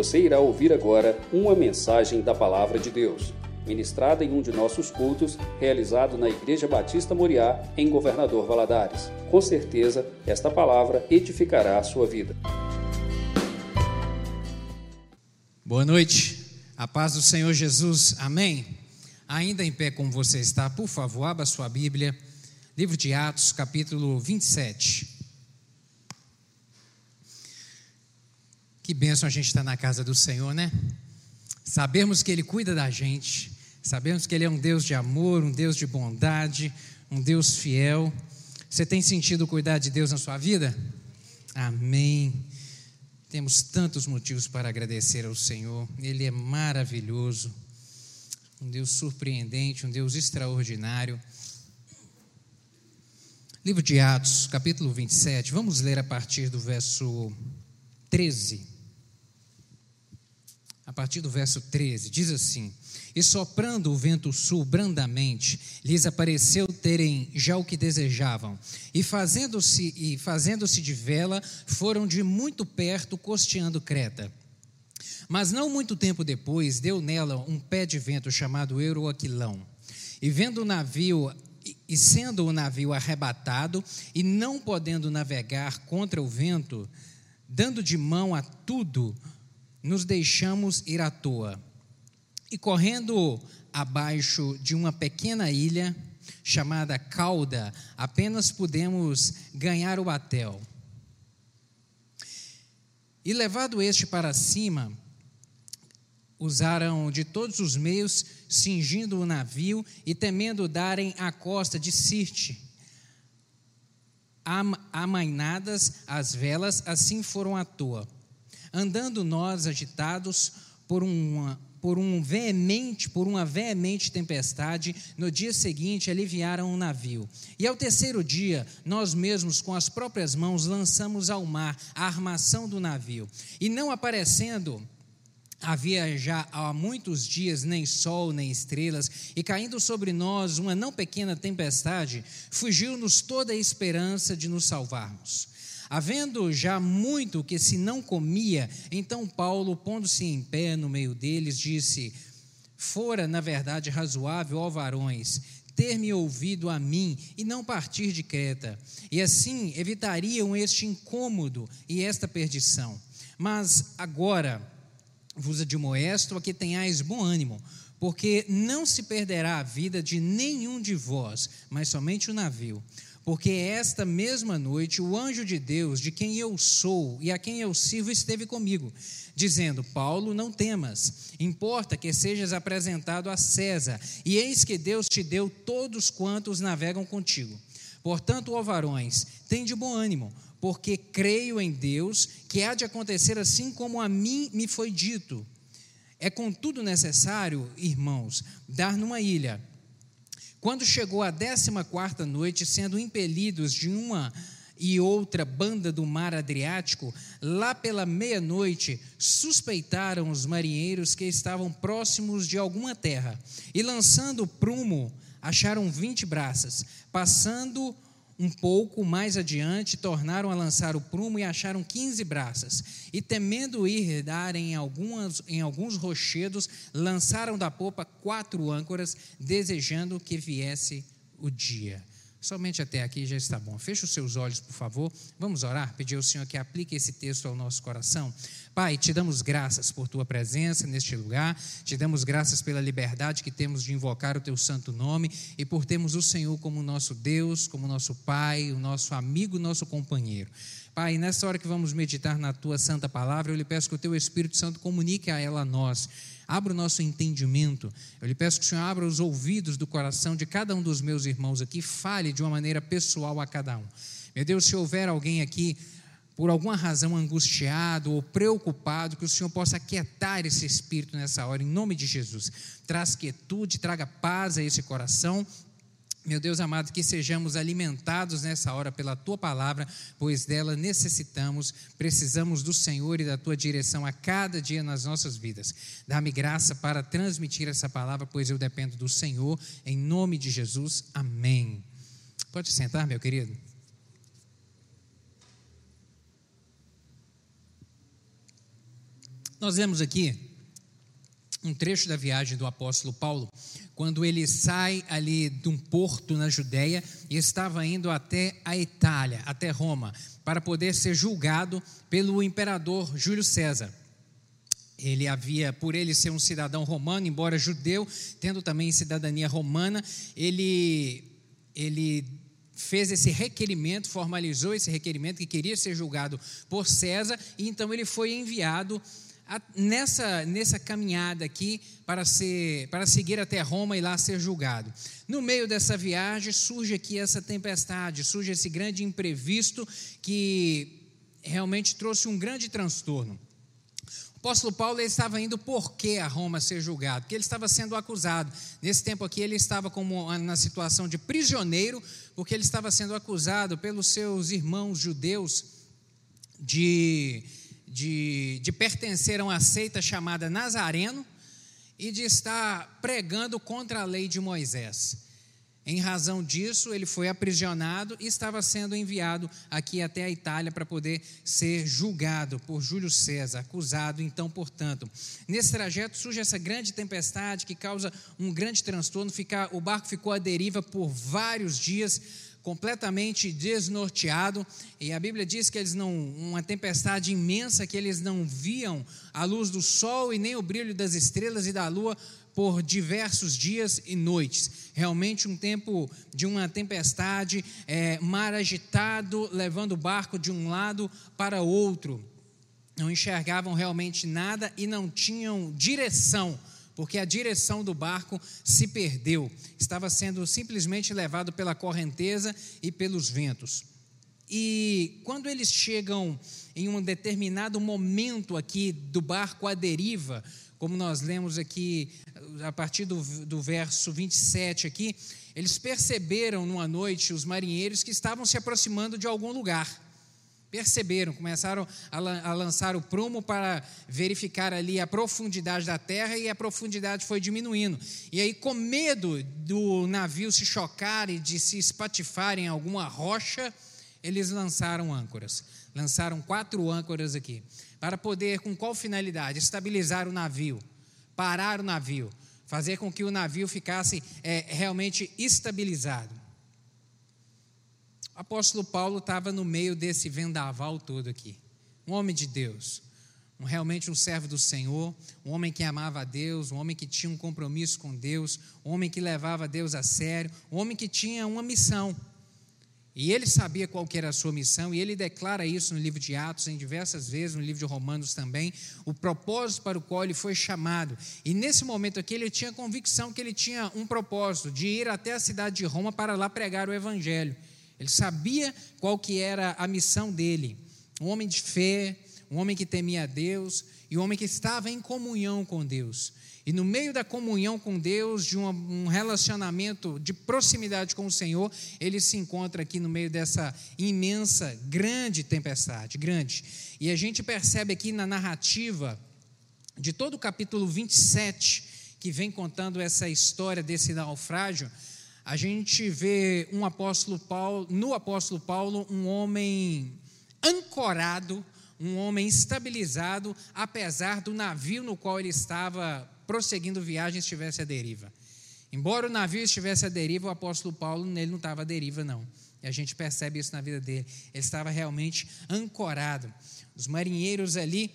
Você irá ouvir agora uma mensagem da Palavra de Deus, ministrada em um de nossos cultos, realizado na Igreja Batista Moriá, em Governador Valadares. Com certeza, esta palavra edificará a sua vida. Boa noite, a paz do Senhor Jesus, amém? Ainda em pé como você está, por favor, abra sua Bíblia, livro de Atos, capítulo 27. Que bênção a gente estar na casa do Senhor, né? Sabemos que Ele cuida da gente, sabemos que Ele é um Deus de amor, um Deus de bondade, um Deus fiel. Você tem sentido cuidar de Deus na sua vida? Amém. Temos tantos motivos para agradecer ao Senhor, Ele é maravilhoso, um Deus surpreendente, um Deus extraordinário. Livro de Atos, capítulo 27, vamos ler a partir do verso 13 a partir do verso 13, diz assim: E soprando o vento sul brandamente, lhes apareceu terem já o que desejavam, e fazendo-se e fazendo-se de vela, foram de muito perto costeando Creta. Mas não muito tempo depois, deu nela um pé de vento chamado Euroaquilão. E vendo o navio e sendo o navio arrebatado e não podendo navegar contra o vento, dando de mão a tudo, nos deixamos ir à toa. E correndo abaixo de uma pequena ilha chamada Cauda, apenas pudemos ganhar o batel. E levado este para cima, usaram de todos os meios, cingindo o navio e temendo darem à costa de Sirte. Amainadas as velas, assim foram à toa andando nós agitados por uma por um veemente, por uma veemente tempestade, no dia seguinte aliviaram o navio. E ao terceiro dia, nós mesmos com as próprias mãos lançamos ao mar a armação do navio. E não aparecendo Havia já há muitos dias nem sol nem estrelas, e caindo sobre nós uma não pequena tempestade, fugiu-nos toda a esperança de nos salvarmos. Havendo já muito que se não comia, então Paulo, pondo-se em pé no meio deles, disse: Fora, na verdade, razoável, ó varões, ter-me ouvido a mim e não partir de Creta, e assim evitariam este incômodo e esta perdição. Mas agora vos admoesto a que tenhais bom ânimo, porque não se perderá a vida de nenhum de vós, mas somente o navio porque esta mesma noite o anjo de Deus, de quem eu sou e a quem eu sirvo, esteve comigo, dizendo: Paulo, não temas, importa que sejas apresentado a César, e eis que Deus te deu todos quantos navegam contigo. Portanto, ó varões, tem de bom ânimo, porque creio em Deus que há de acontecer assim como a mim me foi dito. É contudo necessário, irmãos, dar numa ilha quando chegou a décima quarta noite, sendo impelidos de uma e outra banda do mar Adriático, lá pela meia-noite, suspeitaram os marinheiros que estavam próximos de alguma terra, e lançando prumo, acharam vinte braças, passando um pouco mais adiante, tornaram a lançar o prumo e acharam quinze braças. E temendo ir dar em, algumas, em alguns rochedos, lançaram da popa quatro âncoras, desejando que viesse o dia. Somente até aqui já está bom. Feche os seus olhos, por favor. Vamos orar, pedir ao Senhor que aplique esse texto ao nosso coração. Pai, te damos graças por tua presença neste lugar, te damos graças pela liberdade que temos de invocar o teu santo nome e por termos o Senhor como nosso Deus, como nosso Pai, o nosso amigo, nosso companheiro. Pai, nessa hora que vamos meditar na tua santa palavra, eu lhe peço que o teu Espírito Santo comunique a ela a nós. Abra o nosso entendimento. Eu lhe peço que o Senhor abra os ouvidos do coração de cada um dos meus irmãos aqui, fale de uma maneira pessoal a cada um. Meu Deus, se houver alguém aqui por alguma razão angustiado ou preocupado, que o Senhor possa aquietar esse espírito nessa hora, em nome de Jesus. Traz quietude, traga paz a esse coração. Meu Deus amado, que sejamos alimentados nessa hora pela tua palavra, pois dela necessitamos, precisamos do Senhor e da tua direção a cada dia nas nossas vidas. Dá-me graça para transmitir essa palavra, pois eu dependo do Senhor, em nome de Jesus. Amém. Pode sentar, meu querido. Nós vemos aqui um trecho da viagem do apóstolo Paulo, quando ele sai ali de um porto na Judéia e estava indo até a Itália, até Roma, para poder ser julgado pelo imperador Júlio César. Ele havia, por ele ser um cidadão romano, embora judeu, tendo também cidadania romana, ele, ele fez esse requerimento, formalizou esse requerimento que queria ser julgado por César, e então ele foi enviado nessa, nessa caminhada aqui para, ser, para seguir até Roma e lá ser julgado. No meio dessa viagem surge aqui essa tempestade, surge esse grande imprevisto que realmente trouxe um grande transtorno. O apóstolo Paulo estava indo por que a Roma ser julgado? Porque ele estava sendo acusado. Nesse tempo aqui ele estava como na situação de prisioneiro, porque ele estava sendo acusado pelos seus irmãos judeus de de, de pertencer a uma seita chamada Nazareno e de estar pregando contra a lei de Moisés. Em razão disso, ele foi aprisionado e estava sendo enviado aqui até a Itália para poder ser julgado por Júlio César, acusado então, portanto. Nesse trajeto surge essa grande tempestade que causa um grande transtorno, ficar, o barco ficou à deriva por vários dias completamente desnorteado, e a Bíblia diz que eles não, uma tempestade imensa, que eles não viam a luz do sol e nem o brilho das estrelas e da lua por diversos dias e noites. Realmente um tempo de uma tempestade, é, mar agitado, levando o barco de um lado para outro. Não enxergavam realmente nada e não tinham direção porque a direção do barco se perdeu, estava sendo simplesmente levado pela correnteza e pelos ventos. E quando eles chegam em um determinado momento aqui do barco à deriva, como nós lemos aqui a partir do, do verso 27 aqui, eles perceberam numa noite os marinheiros que estavam se aproximando de algum lugar. Perceberam, começaram a, lançar o prumo para verificar ali a profundidade da terra e a profundidade foi diminuindo. E aí, com medo do navio se chocar e de se espatifar em alguma rocha, eles lançaram âncoras. Lançaram quatro âncoras aqui. Para poder, com qual finalidade? Estabilizar o navio, parar o navio, fazer com que o navio ficasse é, realmente estabilizado apóstolo Paulo estava no meio desse vendaval todo aqui. Um homem de Deus, um, realmente um servo do Senhor, um homem que amava a Deus, um homem que tinha um compromisso com Deus, um homem que levava Deus a sério, um homem que tinha uma missão. E ele sabia qual era a sua missão, e ele declara isso no livro de Atos, em diversas vezes, no livro de Romanos também, o propósito para o qual ele foi chamado. E nesse momento aqui, ele tinha convicção que ele tinha um propósito, de ir até a cidade de Roma para lá pregar o Evangelho. Ele sabia qual que era a missão dele. Um homem de fé, um homem que temia a Deus e um homem que estava em comunhão com Deus. E no meio da comunhão com Deus, de um relacionamento de proximidade com o Senhor, ele se encontra aqui no meio dessa imensa, grande tempestade, grande. E a gente percebe aqui na narrativa de todo o capítulo 27, que vem contando essa história desse naufrágio, a gente vê um apóstolo Paulo, no apóstolo Paulo, um homem ancorado, um homem estabilizado, apesar do navio no qual ele estava prosseguindo viagem estivesse à deriva. Embora o navio estivesse à deriva, o apóstolo Paulo nele não estava à deriva, não. E a gente percebe isso na vida dele. Ele estava realmente ancorado. Os marinheiros ali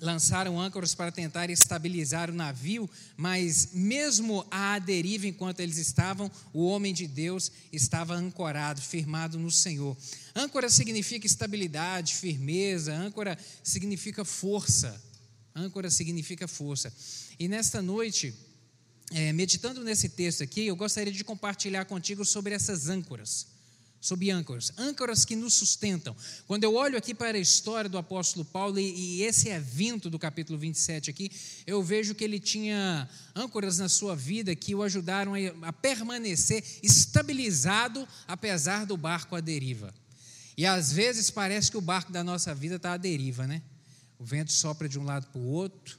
lançaram âncoras para tentar estabilizar o navio, mas mesmo à deriva enquanto eles estavam, o homem de Deus estava ancorado, firmado no Senhor. Âncora significa estabilidade, firmeza, âncora significa força. Âncora significa força. E nesta noite, é, meditando nesse texto aqui, eu gostaria de compartilhar contigo sobre essas âncoras sob âncoras, âncoras que nos sustentam. Quando eu olho aqui para a história do apóstolo Paulo e, e, esse evento do capítulo 27 aqui, eu vejo que ele tinha âncoras na sua vida que o ajudaram a, a permanecer estabilizado apesar do barco à deriva. E às vezes parece que o barco da nossa vida está à deriva, né? O vento sopra de um lado para o outro,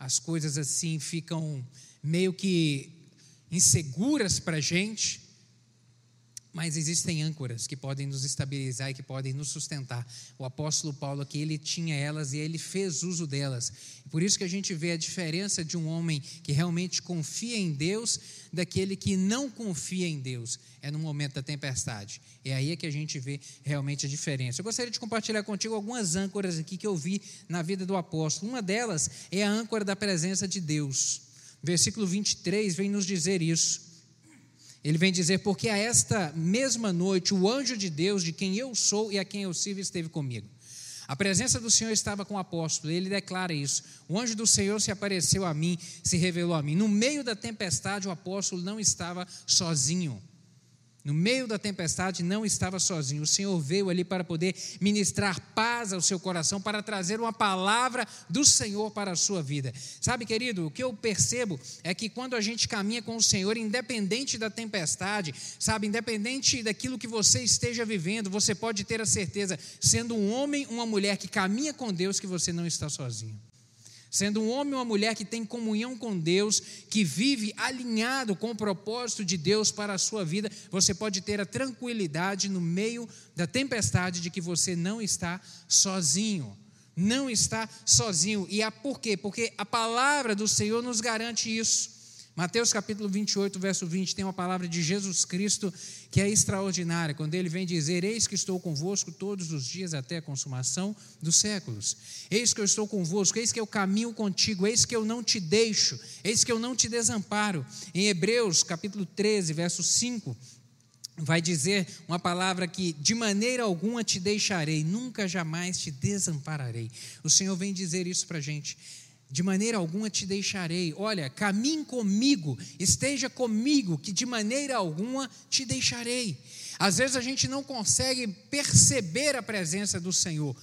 as coisas assim ficam meio que inseguras para a gente Mas existem âncoras que podem nos estabilizar e que podem nos sustentar. O apóstolo Paulo aqui, ele tinha elas e ele fez uso delas. Por isso que a gente vê a diferença de um homem que realmente confia em Deus daquele que não confia em Deus. É no momento da tempestade. É aí que a gente vê realmente a diferença. Eu gostaria de compartilhar contigo algumas âncoras aqui que eu vi na vida do apóstolo. Uma delas é a âncora da presença de Deus. Versículo 23 vem nos dizer isso. Ele vem dizer: Porque a esta mesma noite o anjo de Deus, de quem eu sou e a quem eu sirvo, esteve comigo. A presença do Senhor estava com o apóstolo, ele declara isso. O anjo do Senhor se apareceu a mim, se revelou a mim. No meio da tempestade, o apóstolo não estava sozinho. No meio da tempestade, não estava sozinho. O Senhor veio ali para poder ministrar paz ao seu coração, para trazer uma palavra do Senhor para a sua vida. Sabe, querido, o que eu percebo é que quando a gente caminha com o Senhor, independente da tempestade, sabe, independente daquilo que você esteja vivendo, você pode ter a certeza, sendo um homem, uma mulher que caminha com Deus, que você não está sozinho sendo um homem ou uma mulher que tem comunhão com Deus, que vive alinhado com o propósito de Deus para a sua vida, você pode ter a tranquilidade no meio da tempestade de que você não está sozinho. Não está sozinho. E a por quê? Porque a palavra do Senhor nos garante isso. Mateus capítulo 28, verso 20, tem uma palavra de Jesus Cristo que é extraordinária, quando ele vem dizer: Eis que estou convosco todos os dias até a consumação dos séculos. Eis que eu estou convosco, eis que eu caminho contigo, eis que eu não te deixo, eis que eu não te desamparo. Em Hebreus capítulo 13, verso 5, vai dizer uma palavra que de maneira alguma te deixarei, nunca jamais te desampararei. O Senhor vem dizer isso para a gente de maneira alguma te deixarei. Olha, caminhe comigo, esteja comigo, que de maneira alguma te deixarei. Às vezes a gente não consegue perceber a presença do Senhor,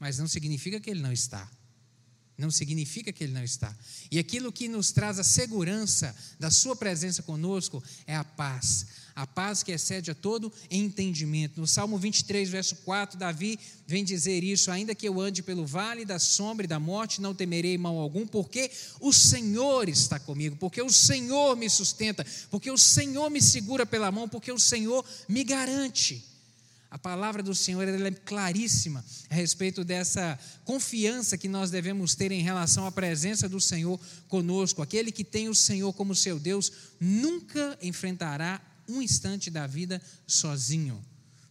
mas não significa que Ele não está. Não significa que Ele não está. E aquilo que nos traz a segurança da Sua presença conosco é a paz a paz que excede a todo entendimento. No Salmo 23, verso 4, Davi vem dizer isso: ainda que eu ande pelo vale da sombra e da morte, não temerei mal algum, porque o Senhor está comigo, porque o Senhor me sustenta, porque o Senhor me segura pela mão, porque o Senhor me garante. A palavra do Senhor é claríssima a respeito dessa confiança que nós devemos ter em relação à presença do Senhor conosco. Aquele que tem o Senhor como seu Deus nunca enfrentará um instante da vida sozinho.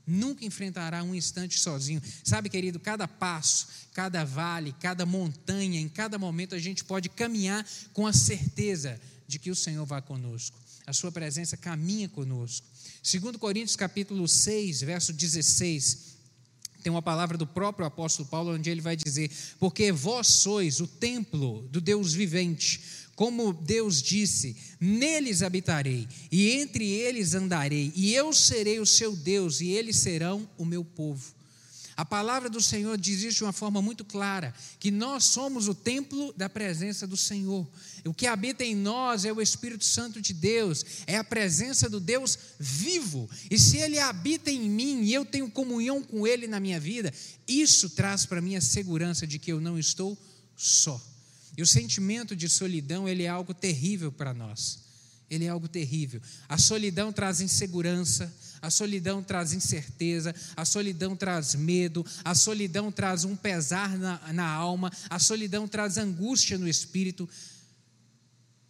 Nunca enfrentará um instante sozinho. Sabe, querido, cada passo, cada vale, cada montanha, em cada momento a gente pode caminhar com a certeza de que o Senhor vai conosco. A sua presença caminha conosco. Segundo Coríntios capítulo 6, verso 16, tem uma palavra do próprio apóstolo Paulo onde ele vai dizer: "Porque vós sois o templo do Deus vivente, como Deus disse: Neles habitarei, e entre eles andarei, e eu serei o seu Deus, e eles serão o meu povo. A palavra do Senhor diz isso de uma forma muito clara: que nós somos o templo da presença do Senhor. O que habita em nós é o Espírito Santo de Deus, é a presença do Deus vivo. E se Ele habita em mim e eu tenho comunhão com Ele na minha vida, isso traz para mim a segurança de que eu não estou só. E o sentimento de solidão, ele é algo terrível para nós. Ele é algo terrível. A solidão traz insegurança, a solidão traz incerteza, a solidão traz medo, a solidão traz um pesar na, na alma, a solidão traz angústia no espírito.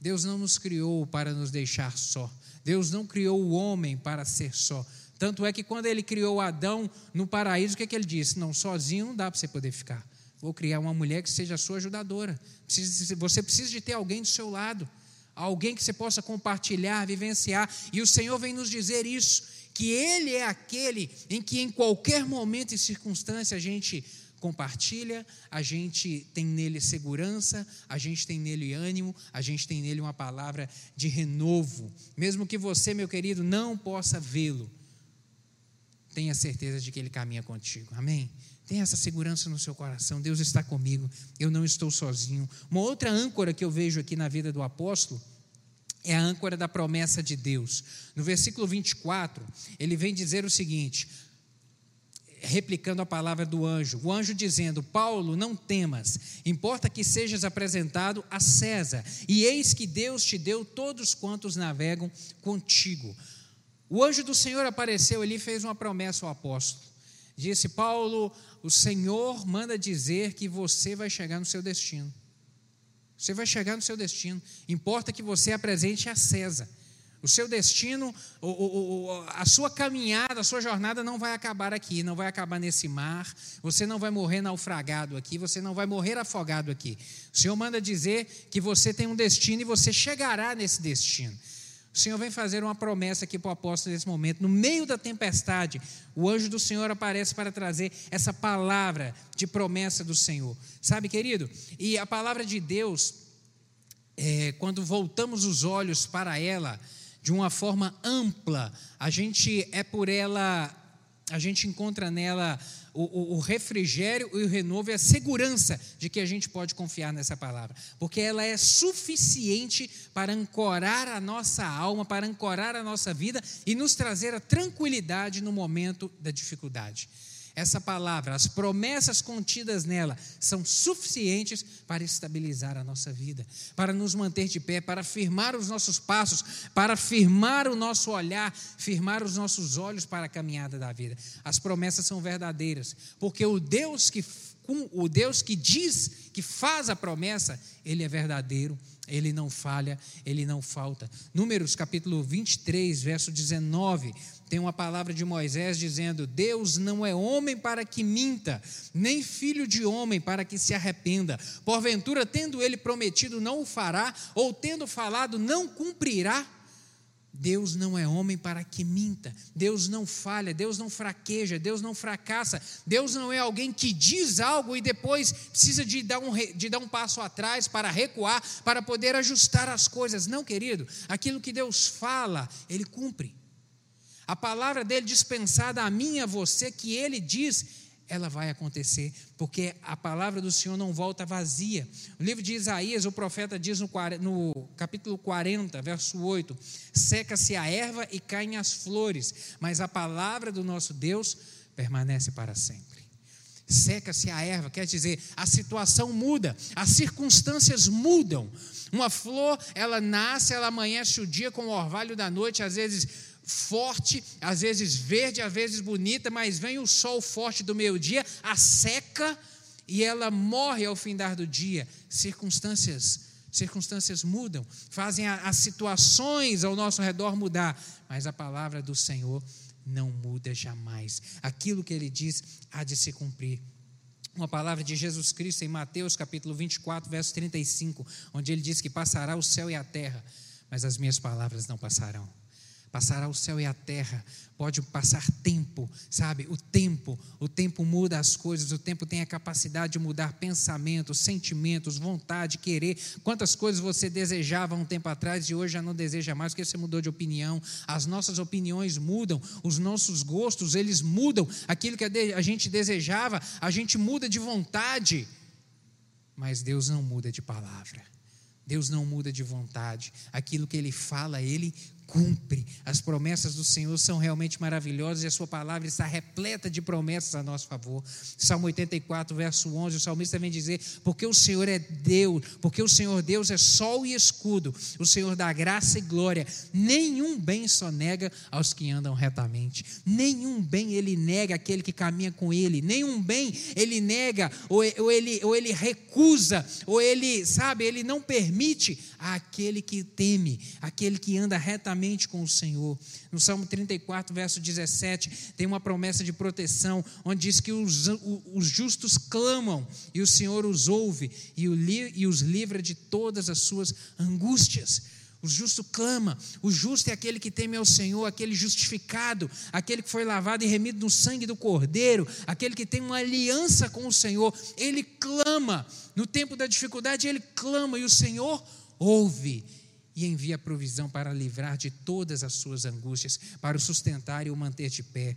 Deus não nos criou para nos deixar só. Deus não criou o homem para ser só. Tanto é que quando ele criou Adão no paraíso, o que, é que ele disse? Não, sozinho não dá para você poder ficar. Vou criar uma mulher que seja sua ajudadora. Você precisa de ter alguém do seu lado, alguém que você possa compartilhar, vivenciar. E o Senhor vem nos dizer isso, que Ele é aquele em que em qualquer momento e circunstância a gente compartilha, a gente tem nele segurança, a gente tem nele ânimo, a gente tem nele uma palavra de renovo. Mesmo que você, meu querido, não possa vê-lo, tenha certeza de que ele caminha contigo. Amém? Tenha essa segurança no seu coração. Deus está comigo. Eu não estou sozinho. Uma outra âncora que eu vejo aqui na vida do apóstolo é a âncora da promessa de Deus. No versículo 24, ele vem dizer o seguinte: replicando a palavra do anjo. O anjo dizendo: Paulo, não temas, importa que sejas apresentado a César, e eis que Deus te deu todos quantos navegam contigo. O anjo do Senhor apareceu ali e fez uma promessa ao apóstolo. Disse: Paulo, o Senhor manda dizer que você vai chegar no seu destino. Você vai chegar no seu destino. Importa que você apresente a César. O seu destino, o, o, a sua caminhada, a sua jornada não vai acabar aqui, não vai acabar nesse mar. Você não vai morrer naufragado aqui, você não vai morrer afogado aqui. O Senhor manda dizer que você tem um destino e você chegará nesse destino. O Senhor vem fazer uma promessa aqui para o apóstolo nesse momento. No meio da tempestade, o anjo do Senhor aparece para trazer essa palavra de promessa do Senhor. Sabe, querido? E a palavra de Deus, é, quando voltamos os olhos para ela, de uma forma ampla. A gente é por ela, a gente encontra nela o, o, o, refrigério e o renovo e a segurança de que a gente pode confiar nessa palavra, porque ela é suficiente para ancorar a nossa alma, para ancorar a nossa vida e nos trazer a tranquilidade no momento da dificuldade. Essa palavra, as promessas contidas nela, são suficientes para estabilizar a nossa vida, para nos manter de pé, para firmar os nossos passos, para firmar o nosso olhar, firmar os nossos olhos para a caminhada da vida. As promessas são verdadeiras, porque o Deus que o Deus que diz, que faz a promessa, ele é verdadeiro, ele não falha, ele não falta. Números capítulo 23, verso 19, tem uma palavra de Moisés dizendo: Deus não é homem para que minta, nem filho de homem para que se arrependa. Porventura, tendo ele prometido, não o fará, ou tendo falado, não cumprirá. Deus não é homem para que minta, Deus não falha, Deus não fraqueja, Deus não fracassa, Deus não é alguém que diz algo e depois precisa de dar um, de dar um passo atrás para recuar, para poder ajustar as coisas. Não, querido, aquilo que Deus fala, Ele cumpre. A palavra dele dispensada a mim e a você, que ele diz, ela vai acontecer, porque a palavra do Senhor não volta vazia. O livro de Isaías, o profeta diz no, no capítulo 40, verso 8: Seca-se a erva e caem as flores, mas a palavra do nosso Deus permanece para sempre. Seca-se a erva, quer dizer, a situação muda, as circunstâncias mudam. Uma flor, ela nasce, ela amanhece o dia com o orvalho da noite, às vezes forte, às vezes verde, às vezes bonita, mas vem o sol forte do meio-dia, a seca e ela morre ao findar do dia. Circunstâncias, circunstâncias mudam, fazem as situações ao nosso redor mudar, mas a palavra do Senhor não muda jamais. Aquilo que ele diz há de se cumprir. Uma palavra de Jesus Cristo em Mateus capítulo 24, verso 35, onde ele diz que passará o céu e a terra, mas as minhas palavras não passarão passará o céu e a terra, pode passar tempo, sabe? O tempo, o tempo muda as coisas, o tempo tem a capacidade de mudar pensamentos, sentimentos, vontade, querer. Quantas coisas você desejava um tempo atrás e hoje já não deseja mais porque você mudou de opinião. As nossas opiniões mudam, os nossos gostos, eles mudam. Aquilo que a gente desejava, a gente muda de vontade. Mas Deus não muda de palavra. Deus não muda de vontade. Aquilo que ele fala, ele cumpre. As promessas do Senhor são realmente maravilhosas e a sua palavra está repleta de promessas a nosso favor. Salmo 84, verso 11, o salmista vem dizer: Porque o Senhor é Deus, porque o Senhor Deus é sol e escudo, o Senhor dá graça e glória. Nenhum bem só nega aos que andam retamente. Nenhum bem ele nega aquele que caminha com ele. Nenhum bem ele nega ou ele, ou ele recusa, ou ele, sabe, ele não permite àquele que teme, aquele que anda retamente com o Senhor. No Salmo 34, verso 17, tem uma promessa de proteção, onde diz que os, os justos clamam e o Senhor os ouve e, o, e os livra de todas as suas angústias. O justo clama, o justo é aquele que teme ao Senhor, aquele justificado, aquele que foi lavado e remido no sangue do Cordeiro, aquele que tem uma aliança com o Senhor. Ele clama, no tempo da dificuldade, ele clama e o Senhor ouve e envia provisão para livrar de todas as suas angústias, para o sustentar e o manter de pé.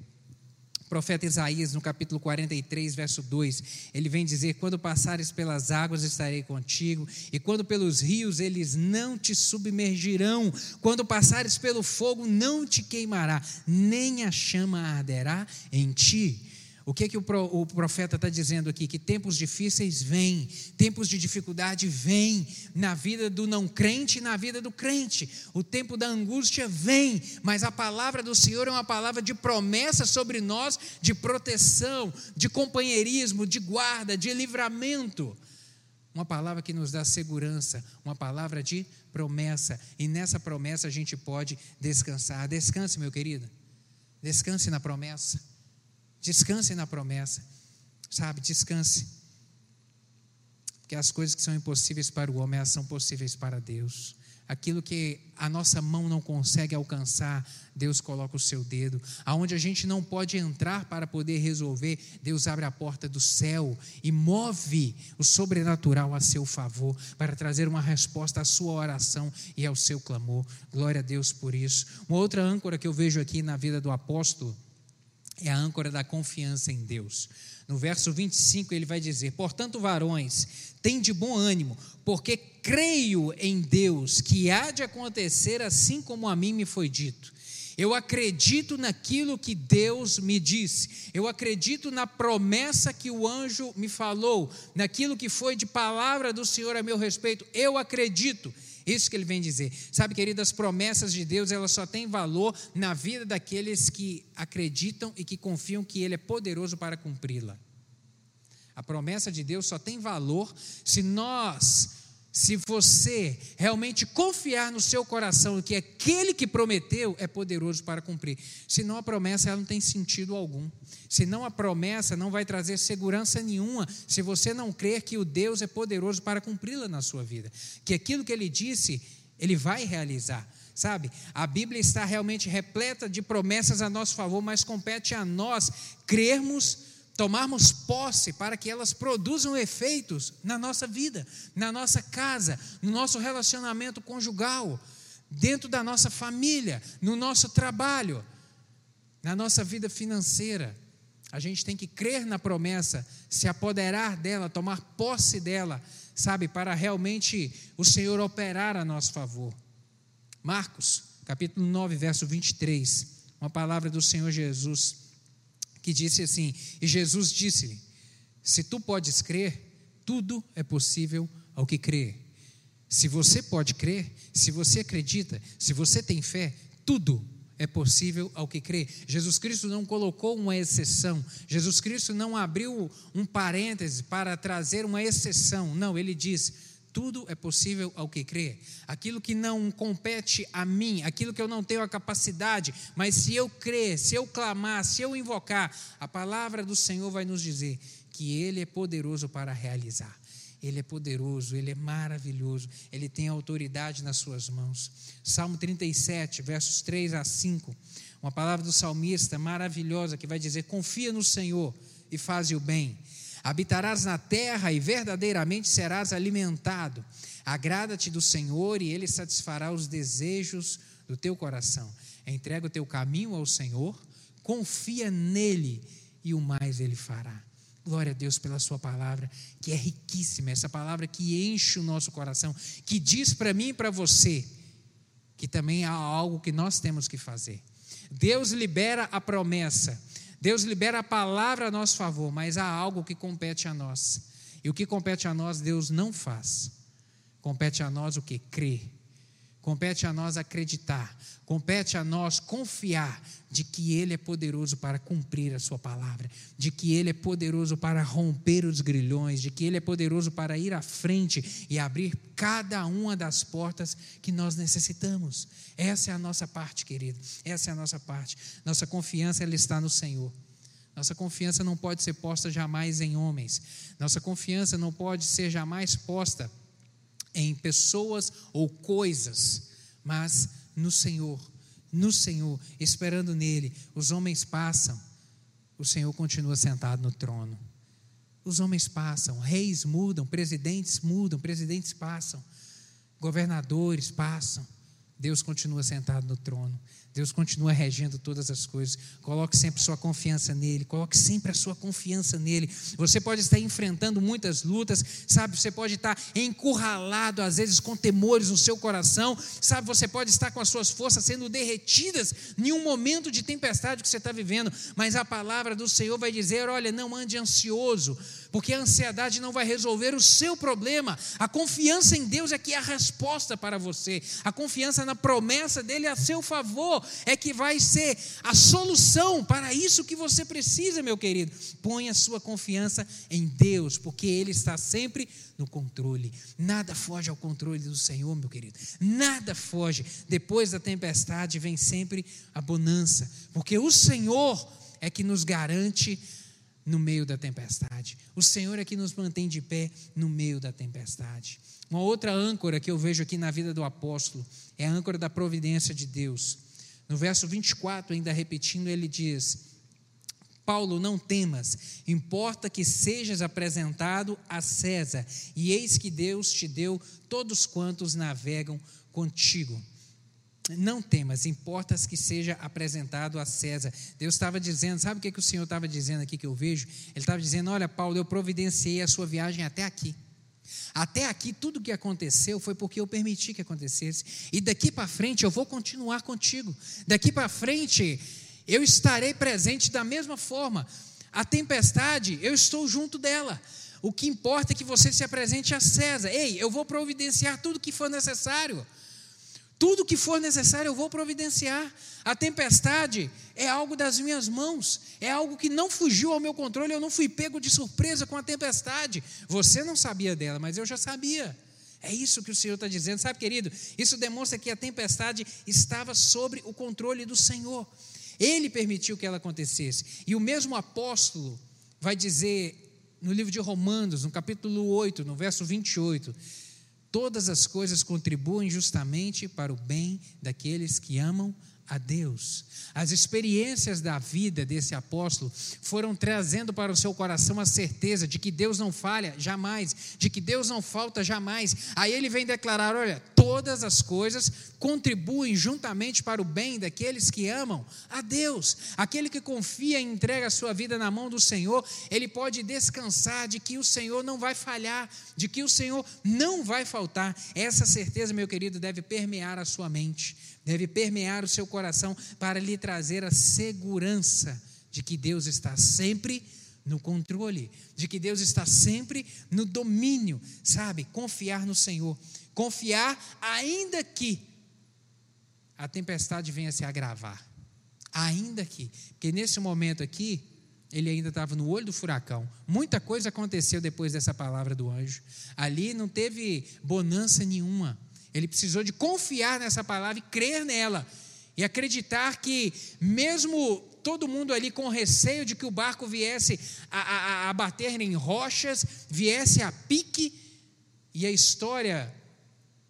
O profeta Isaías, no capítulo 43, verso 2, ele vem dizer: Quando passares pelas águas, estarei contigo, e quando pelos rios, eles não te submergirão. Quando passares pelo fogo, não te queimará, nem a chama arderá em ti. O que, que o, profeta está dizendo aqui? Que tempos difíceis vêm, tempos de dificuldade vêm na vida do não crente e na vida do crente. O tempo da angústia vem, mas a palavra do Senhor é uma palavra de promessa sobre nós, de proteção, de companheirismo, de guarda, de livramento. Uma palavra que nos dá segurança, uma palavra de promessa, e nessa promessa a gente pode descansar. Descanse, meu querido, descanse na promessa. Descanse na promessa, sabe? Descanse. Porque as coisas que são impossíveis para o homem, elas são possíveis para Deus. Aquilo que a nossa mão não consegue alcançar, Deus coloca o seu dedo. Aonde a gente não pode entrar para poder resolver, Deus abre a porta do céu e move o sobrenatural a seu favor, para trazer uma resposta à sua oração e ao seu clamor. Glória a Deus por isso. Uma outra âncora que eu vejo aqui na vida do apóstolo é a âncora da confiança em Deus. No verso 25 ele vai dizer: Portanto, varões, tem de bom ânimo, porque creio em Deus que há de acontecer assim como a mim me foi dito. Eu acredito naquilo que Deus me disse, eu acredito na promessa que o anjo me falou, naquilo que foi de palavra do Senhor a meu respeito, eu acredito. Isso que ele vem dizer. Sabe, querido, as promessas de Deus, elas só têm valor na vida daqueles que acreditam e que confiam que Ele é poderoso para cumpri-la. A promessa de Deus só tem valor se nós se você realmente confiar no seu coração que aquele que prometeu é poderoso para cumprir. Senão a promessa ela não tem sentido algum. Senão a promessa não vai trazer segurança nenhuma se você não crer que o Deus é poderoso para cumpri-la na sua vida. Que aquilo que ele disse, ele vai realizar. Sabe, a Bíblia está realmente repleta de promessas a nosso favor, mas compete a nós crermos tomarmos posse para que elas produzam efeitos na nossa vida, na nossa casa, no nosso relacionamento conjugal, dentro da nossa família, no nosso trabalho, na nossa vida financeira. A gente tem que crer na promessa, se apoderar dela, tomar posse dela, sabe, para realmente o Senhor operar a nosso favor. Marcos, capítulo 9, verso 23, uma palavra do Senhor Jesus que disse assim: E Jesus disse-lhe: Se tu podes crer, tudo é possível ao que crê. Se você pode crer, se você acredita, se você tem fé, tudo é possível ao que crê. Jesus Cristo não colocou uma exceção, Jesus Cristo não abriu um parêntese para trazer uma exceção. Não, ele diz: tudo é possível ao que crê. Aquilo que não compete a mim, aquilo que eu não tenho a capacidade, mas se eu crer, se eu clamar, se eu invocar, a palavra do Senhor vai nos dizer que Ele é poderoso para realizar. Ele é poderoso, Ele é maravilhoso, Ele tem autoridade nas Suas mãos. Salmo 37, versos 3 a 5, uma palavra do salmista maravilhosa que vai dizer: Confia no Senhor e faze o bem Habitarás na terra e verdadeiramente serás alimentado. Agrada-te do Senhor e ele satisfará os desejos do teu coração. Entrega o teu caminho ao Senhor, confia nele e o mais ele fará. Glória a Deus pela Sua palavra, que é riquíssima, essa palavra que enche o nosso coração, que diz para mim e para você que também há algo que nós temos que fazer. Deus libera a promessa, Deus libera a palavra a nosso favor, mas há algo que compete a nós. E o que compete a nós, Deus não faz. Compete a nós o que? Crer. Compete a nós acreditar, compete a nós confiar de que Ele é poderoso para cumprir a Sua palavra, de que Ele é poderoso para romper os grilhões, de que Ele é poderoso para ir à frente e abrir cada uma das portas que nós necessitamos. Essa é a nossa parte, querido, essa é a nossa parte. Nossa confiança ela está no Senhor. Nossa confiança não pode ser posta jamais em homens, nossa confiança não pode ser jamais posta em pessoas ou coisas, mas no Senhor, no Senhor, esperando nele. Os homens passam, o Senhor continua sentado no trono. Os homens passam, reis mudam, presidentes mudam, presidentes passam, governadores passam, Deus continua sentado no trono. Deus continua regendo todas as coisas. Coloque sempre sua confiança nele. Coloque sempre a sua confiança nele. Você pode estar enfrentando muitas lutas, sabe? Você pode estar encurralado, às vezes, com temores no seu coração, sabe? Você pode estar com as suas forças sendo derretidas em um momento de tempestade que você está vivendo. Mas a palavra do Senhor vai dizer: olha, não ande ansioso porque a ansiedade não vai resolver o seu problema. A confiança em Deus é que é a resposta para você. A confiança na promessa dele a seu favor é que vai ser a solução para isso que você precisa, meu querido. Põe a sua confiança em Deus, porque ele está sempre no controle. Nada foge ao controle do Senhor, meu querido. Nada foge. Depois da tempestade vem sempre a bonança, porque o Senhor é que nos garante no meio da tempestade. O Senhor é que nos mantém de pé no meio da tempestade. Uma outra âncora que eu vejo aqui na vida do apóstolo é a âncora da providência de Deus. No verso 24, ainda repetindo, ele diz: Paulo, não temas, importa que sejas apresentado a César, e eis que Deus te deu todos quantos navegam contigo. Não temas, importa que seja apresentado a César. Deus estava dizendo, sabe o que, que o Senhor estava dizendo aqui que eu vejo? Ele estava dizendo: Olha, Paulo, eu providenciei a sua viagem até aqui. Até aqui, tudo que aconteceu foi porque eu permiti que acontecesse. E daqui para frente eu vou continuar contigo. Daqui para frente eu estarei presente da mesma forma. A tempestade, eu estou junto dela. O que importa é que você se apresente a César. Ei, eu vou providenciar tudo que for necessário. Tudo que for necessário eu vou providenciar. A tempestade é algo das minhas mãos, é algo que não fugiu ao meu controle, eu não fui pego de surpresa com a tempestade. Você não sabia dela, mas eu já sabia. É isso que o Senhor está dizendo, sabe, querido? Isso demonstra que a tempestade estava sobre o controle do Senhor. Ele permitiu que ela acontecesse. E o mesmo apóstolo vai dizer no livro de Romanos, no capítulo 8, no verso 28 todas as coisas contribuem justamente para o bem daqueles que amam a Deus. As experiências da vida desse apóstolo foram trazendo para o seu coração a certeza de que Deus não falha jamais, de que Deus não falta jamais. Aí ele vem declarar: olha, todas as coisas contribuem juntamente para o bem daqueles que amam a Deus. Aquele que confia e entrega a sua vida na mão do Senhor, ele pode descansar de que o Senhor não vai falhar, de que o Senhor não vai faltar. Essa certeza, meu querido, deve permear a sua mente deve permear o seu coração para lhe trazer a segurança de que Deus está sempre no controle, de que Deus está sempre no domínio, sabe? Confiar no Senhor. Confiar, ainda que a tempestade venha se agravar. Ainda que. Porque nesse momento aqui, ele ainda estava no olho do furacão. Muita coisa aconteceu depois dessa palavra do anjo. Ali não teve bonança nenhuma. Ele precisou de confiar nessa palavra e crer nela. E acreditar que, mesmo todo mundo ali com receio de que o barco viesse a, a, a bater em rochas, viesse a pique, e a história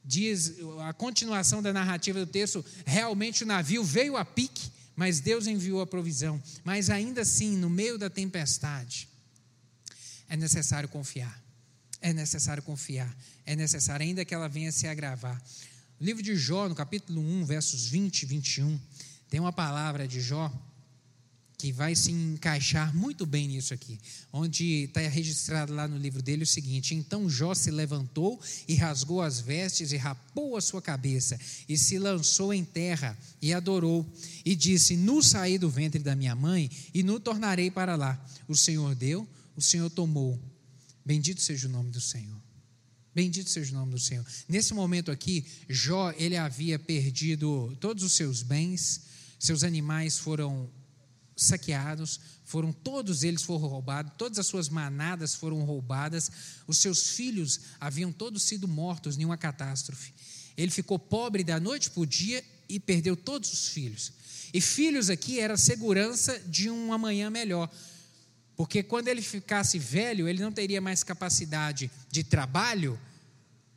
diz, a continuação da narrativa do texto, realmente o navio veio a pique, mas Deus enviou a provisão. Mas ainda assim, no meio da tempestade, é necessário confiar. É necessário confiar é necessária, ainda que ela venha se agravar. No livro de Jó, no capítulo 1, versos 20 e 21, tem uma palavra de Jó que vai se encaixar muito bem nisso aqui, onde está registrado lá no livro dele o seguinte: Então Jó se levantou e rasgou as vestes e rapou a sua cabeça e se lançou em terra e adorou e disse: Nu saí do ventre da minha mãe e nu tornarei para lá. O Senhor deu, o Senhor tomou. Bendito seja o nome do Senhor. Bendito seja o nome do Senhor. Nesse momento aqui, Jó, ele havia perdido todos os seus bens, seus animais foram saqueados, foram todos eles foram roubados, todas as suas manadas foram roubadas, os seus filhos haviam todos sido mortos em uma catástrofe. Ele ficou pobre da noite para o dia e perdeu todos os filhos. E filhos aqui era a segurança de um amanhã melhor. Porque quando ele ficasse velho, ele não teria mais capacidade de trabalho,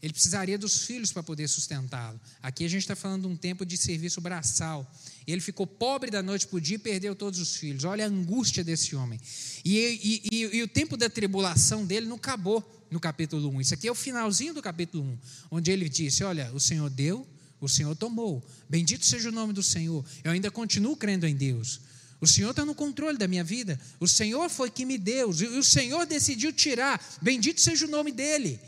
ele precisaria dos filhos para poder sustentá-lo. Aqui a gente está falando de um tempo de serviço braçal. Ele ficou pobre da noite para o dia e perdeu todos os filhos. Olha a angústia desse homem. E, e, e, e, o tempo da tribulação dele não acabou no capítulo 1. Isso aqui é o finalzinho do capítulo 1, onde ele disse: Olha, o Senhor deu, O Senhor tomou. Bendito seja o nome do Senhor. Eu ainda continuo crendo em Deus. O Senhor está no controle da minha vida. O Senhor foi que me deu. E o Senhor decidiu tirar. Bendito seja o nome dele.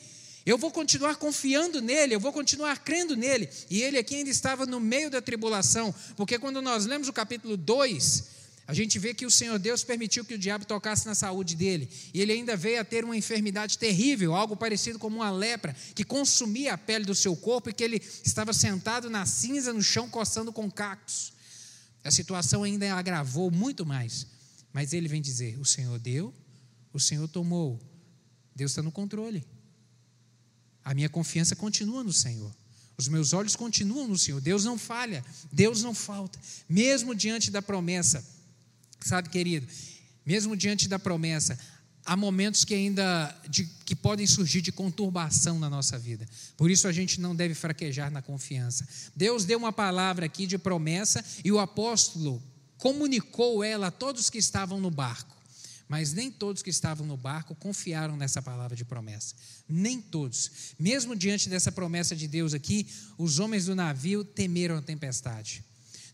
Eu vou continuar confiando nele, eu vou continuar crendo nele. E ele aqui ainda estava no meio da tribulação, porque quando nós lemos o capítulo 2, a gente vê que o Senhor Deus permitiu que o diabo tocasse na saúde dele. E ele ainda veio a ter uma enfermidade terrível, algo parecido como uma lepra, que consumia a pele do seu corpo e que ele estava sentado na cinza no chão, coçando com cactos. A situação ainda agravou muito mais. Mas ele vem dizer: o Senhor deu, o Senhor tomou. Deus está no controle. A minha confiança continua no Senhor. Os meus olhos continuam no Senhor. Deus não falha, Deus não falta. Mesmo diante da promessa, sabe, querido, mesmo diante da promessa, há momentos que ainda de, que podem surgir de conturbação na nossa vida. Por isso a gente não deve fraquejar na confiança. Deus deu uma palavra aqui de promessa e o apóstolo comunicou ela a todos que estavam no barco. Mas nem todos que estavam no barco confiaram nessa palavra de promessa. Nem todos. Mesmo diante dessa promessa de Deus aqui, os homens do navio temeram a tempestade.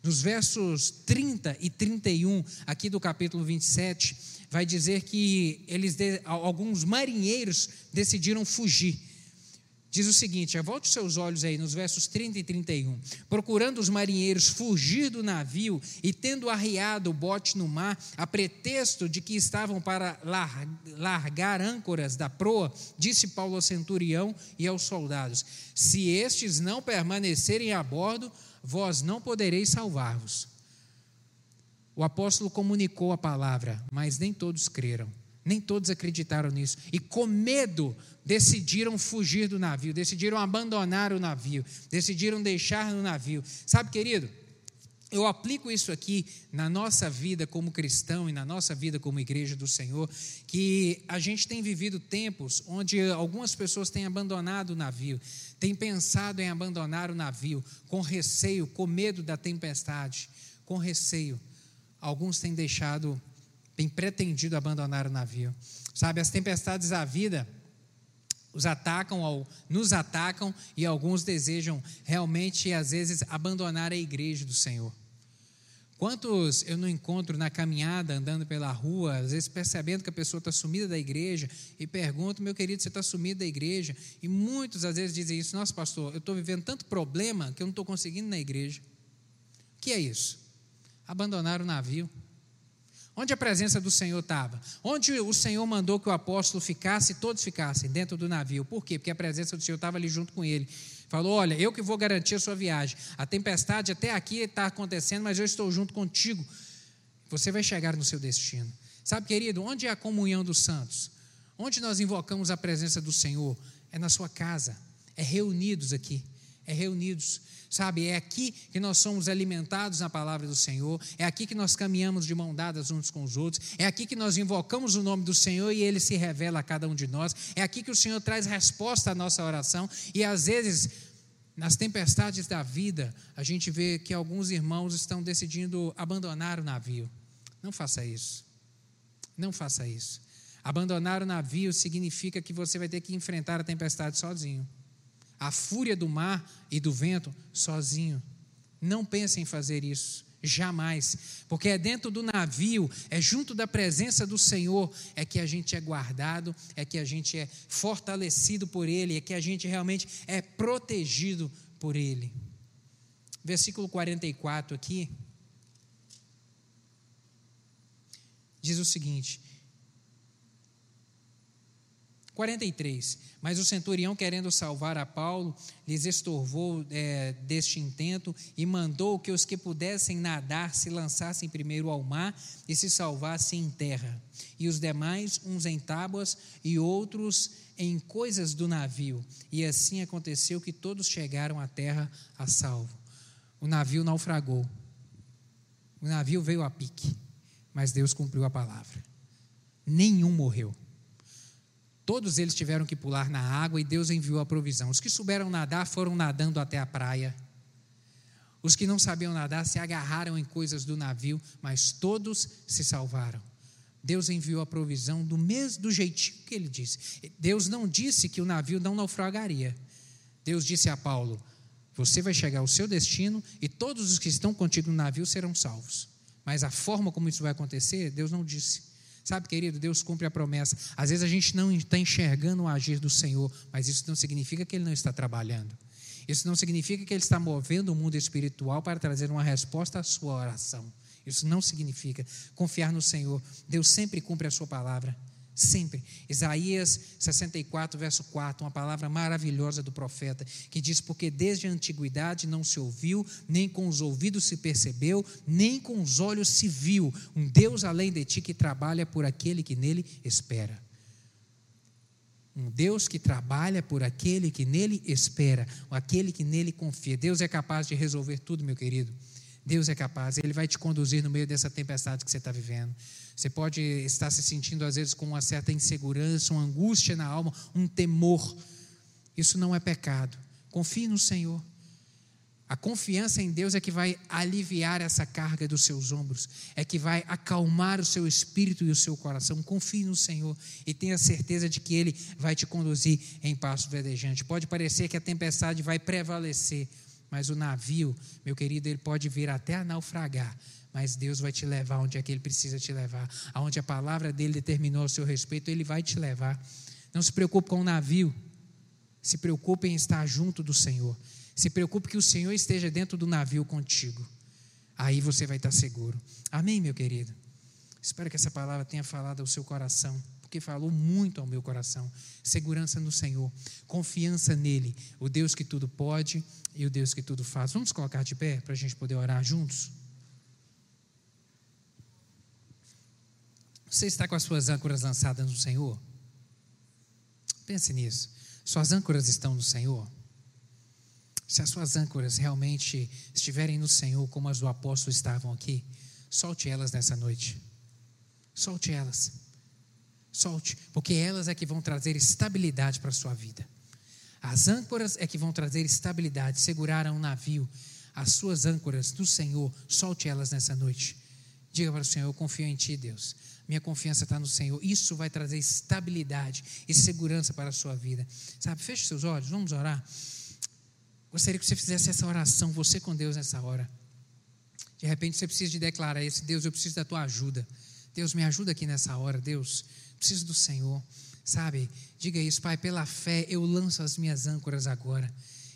Nos versos 30 e 31, aqui do capítulo 27, vai dizer que eles, alguns marinheiros decidiram fugir diz o seguinte: volte seus olhos aí nos versos 30 e 31. Procurando os marinheiros fugir do navio e tendo arriado o bote no mar, a pretexto de que estavam para largar âncoras da proa, disse Paulo ao centurião e aos soldados: Se estes não permanecerem a bordo, vós não podereis salvar-vos. O apóstolo comunicou a palavra, mas nem todos creram. Nem todos acreditaram nisso. E com medo decidiram fugir do navio, decidiram abandonar o navio, decidiram deixar no navio. Sabe, querido, eu aplico isso aqui na nossa vida como cristão e na nossa vida como igreja do Senhor, que a gente tem vivido tempos onde algumas pessoas têm abandonado o navio, têm pensado em abandonar o navio com receio, com medo da tempestade, com receio. Alguns têm deixado, têm pretendido abandonar o navio. Sabe, as tempestades da vida, os atacam, nos atacam e alguns desejam realmente, às vezes, abandonar a igreja do Senhor. Quantos eu não encontro na caminhada, andando pela rua, às vezes percebendo que a pessoa está sumida da igreja, e pergunto, meu querido, você está sumido da igreja? E muitos às vezes dizem isso, nossa pastor, eu estou vivendo tanto problema que eu não estou conseguindo na igreja. O que é isso? Abandonar o navio. Onde a presença do Senhor estava? Onde o Senhor mandou que o apóstolo ficasse, todos ficassem dentro do navio. Por quê? Porque a presença do Senhor estava ali junto com ele. Falou: Olha, eu que vou garantir a sua viagem. A tempestade até aqui está acontecendo, mas eu estou junto contigo. Você vai chegar no seu destino. Sabe, querido, onde é a comunhão dos santos? Onde nós invocamos a presença do Senhor? É na sua casa. É reunidos aqui. É reunidos. Sabe, é aqui que nós somos alimentados na palavra do Senhor, é aqui que nós caminhamos de mão dadas uns com os outros, é aqui que nós invocamos o nome do Senhor e ele se revela a cada um de nós, é aqui que o Senhor traz resposta à nossa oração e às vezes, nas tempestades da vida, a gente vê que alguns irmãos estão decidindo abandonar o navio. Não faça isso. Não faça isso. Abandonar o navio significa que você vai ter que enfrentar a tempestade sozinho a fúria do mar e do vento sozinho. Não pense em fazer isso, jamais, porque é dentro do navio, é junto da presença do Senhor, é que a gente é guardado, é que a gente é fortalecido por Ele, é que a gente realmente é protegido por Ele. Versículo 44 aqui. Diz o seguinte: 43. Mas o centurião, querendo salvar a Paulo, lhes estorvou é, deste intento e mandou que os que pudessem nadar se lançassem primeiro ao mar e se salvassem em terra, e os demais, uns em tábuas e outros em coisas do navio. E assim aconteceu que todos chegaram à terra a salvo. O navio naufragou. O navio veio a pique, mas Deus cumpriu a palavra. Nenhum morreu. Todos eles tiveram que pular na água e Deus enviou a provisão. Os que souberam nadar foram nadando até a praia. Os que não sabiam nadar se agarraram em coisas do navio, mas todos se salvaram. Deus enviou a provisão do mesmo do jeitinho que ele disse. Deus não disse que o navio não naufragaria. Deus disse a Paulo: Você vai chegar ao seu destino e todos os que estão contigo no navio serão salvos. Mas a forma como isso vai acontecer, Deus não disse. Sabe, querido, Deus cumpre a promessa. Às vezes a gente não está enxergando o agir do Senhor, mas isso não significa que Ele não está trabalhando. Isso não significa que Ele está movendo o mundo espiritual para trazer uma resposta à sua oração. Isso não significa confiar no Senhor. Deus sempre cumpre a sua palavra. Sempre. Isaías 64, verso 4, uma palavra maravilhosa do profeta, que diz: Porque desde a antiguidade não se ouviu, nem com os ouvidos se percebeu, nem com os olhos se viu, um Deus além de ti que trabalha por aquele que nele espera. Um Deus que trabalha por aquele que nele espera, aquele que nele confia. Deus é capaz de resolver tudo, meu querido. Deus é capaz, Ele vai te conduzir no meio dessa tempestade que você está vivendo. Você pode estar se sentindo, às vezes, com uma certa insegurança, uma angústia na alma, um temor. Isso não é pecado. Confie no Senhor. A confiança em Deus é que vai aliviar essa carga dos seus ombros, é que vai acalmar o seu espírito e o seu coração. Confie no Senhor e tenha certeza de que Ele vai te conduzir em passo verdejante. Pode parecer que a tempestade vai prevalecer, mas o navio, meu querido, ele pode vir até a naufragar, mas Deus vai te levar onde é que ele precisa te levar, aonde a palavra dele determinou o seu respeito, ele vai te levar. Não se preocupe com o navio, se preocupe em estar junto do Senhor. Se preocupe que o Senhor esteja dentro do navio contigo. Aí você vai estar seguro. Amém, meu querido? Espero que essa palavra tenha falado ao seu coração porque falou muito ao meu coração. Segurança no Senhor, confiança nele, o Deus que tudo pode e o Deus que tudo faz. Vamos colocar de pé para a gente poder orar juntos? Você está com as suas âncoras lançadas no Senhor? Pense nisso. Suas âncoras estão no Senhor? Se as suas âncoras realmente estiverem no Senhor, como as do apóstolo estavam aqui, solte elas nessa noite. Solte elas. Solte, porque elas é que vão trazer estabilidade para a sua vida. As âncoras é que vão trazer estabilidade, segurar um navio. As suas âncoras do Senhor, solte elas nessa noite. Diga para o Senhor: Eu confio em Ti, Deus. Minha confiança está no Senhor. Isso vai trazer estabilidade e segurança para a sua vida. Sabe, feche seus olhos, vamos orar. Gostaria que você fizesse essa oração, você com Deus nessa hora. De repente você precisa de declarar esse Deus, eu preciso da tua ajuda. Deus, me ajuda aqui nessa hora, Deus preciso do Senhor. Sabe? Diga isso, Pai, pela fé eu lanço as minhas âncoras agora.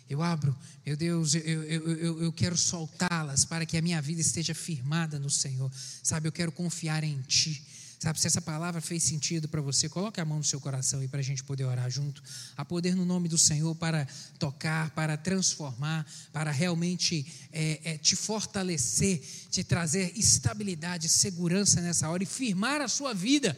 Eu abro, meu Deus, eu, eu, eu, eu quero soltá-las para que a minha vida esteja firmada no Senhor. Sabe, eu quero confiar em Ti. Sabe, se essa palavra fez sentido para você, coloque a mão no seu coração aí para a gente poder orar junto. Há poder no nome do Senhor para tocar, para transformar, para realmente é, é, te fortalecer, te trazer estabilidade, segurança nessa hora e firmar a sua vida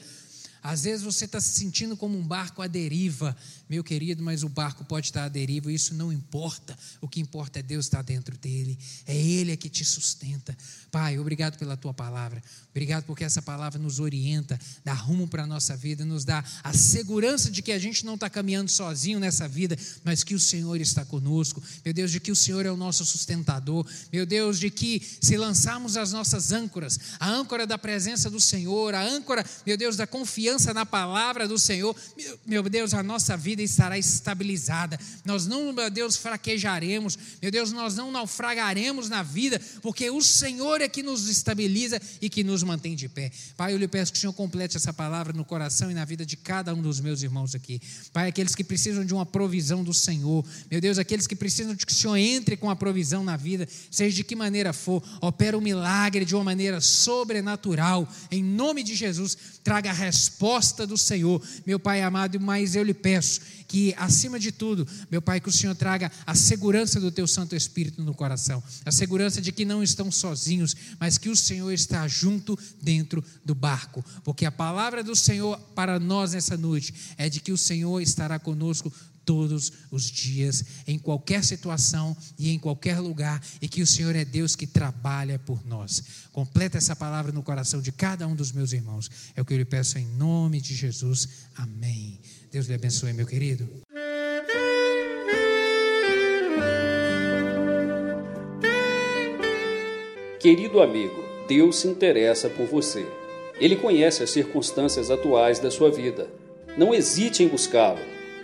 às vezes você está se sentindo como um barco à deriva, meu querido, mas o barco pode estar à deriva, isso não importa. O que importa é Deus estar dentro dele, é Ele é que te sustenta. Pai, obrigado pela tua palavra, obrigado porque essa palavra nos orienta, dá rumo para a nossa vida, nos dá a segurança de que a gente não está caminhando sozinho nessa vida, mas que o Senhor está conosco. Meu Deus, de que o Senhor é o nosso sustentador. Meu Deus, de que se lançarmos as nossas âncoras, a âncora da presença do Senhor, a âncora, meu Deus, da confiança confiança na palavra do Senhor, meu Deus, a nossa vida estará estabilizada. Nós não, meu Deus, fraquejaremos, meu Deus, nós não naufragaremos na vida, porque o Senhor é que nos estabiliza e que nos mantém de pé. Pai, eu lhe peço que o Senhor complete essa palavra no coração e na vida de cada um dos meus irmãos aqui. Pai, aqueles que precisam de uma provisão do Senhor, meu Deus, aqueles que precisam de que o Senhor entre com a provisão na vida, seja de que maneira for, opera o milagre de uma maneira sobrenatural, em nome de Jesus, traga resposta resposta do Senhor, meu Pai amado, mas eu lhe peço que, acima de tudo, meu Pai, que o Senhor traga a segurança do Teu Santo Espírito no coração, a segurança de que não estão sozinhos, mas que o Senhor está junto dentro do barco, porque a palavra do Senhor para nós nessa noite é de que o Senhor estará conosco todos os dias, em qualquer situação e em qualquer lugar, e que o Senhor é Deus que trabalha por nós. Completa essa palavra no coração de cada um dos meus irmãos. É o que eu lhe peço em nome de Jesus. Amém. Deus lhe abençoe, meu querido. Querido amigo, Deus se interessa por você. Ele conhece as circunstâncias atuais da sua vida. Não hesite em buscá-lo.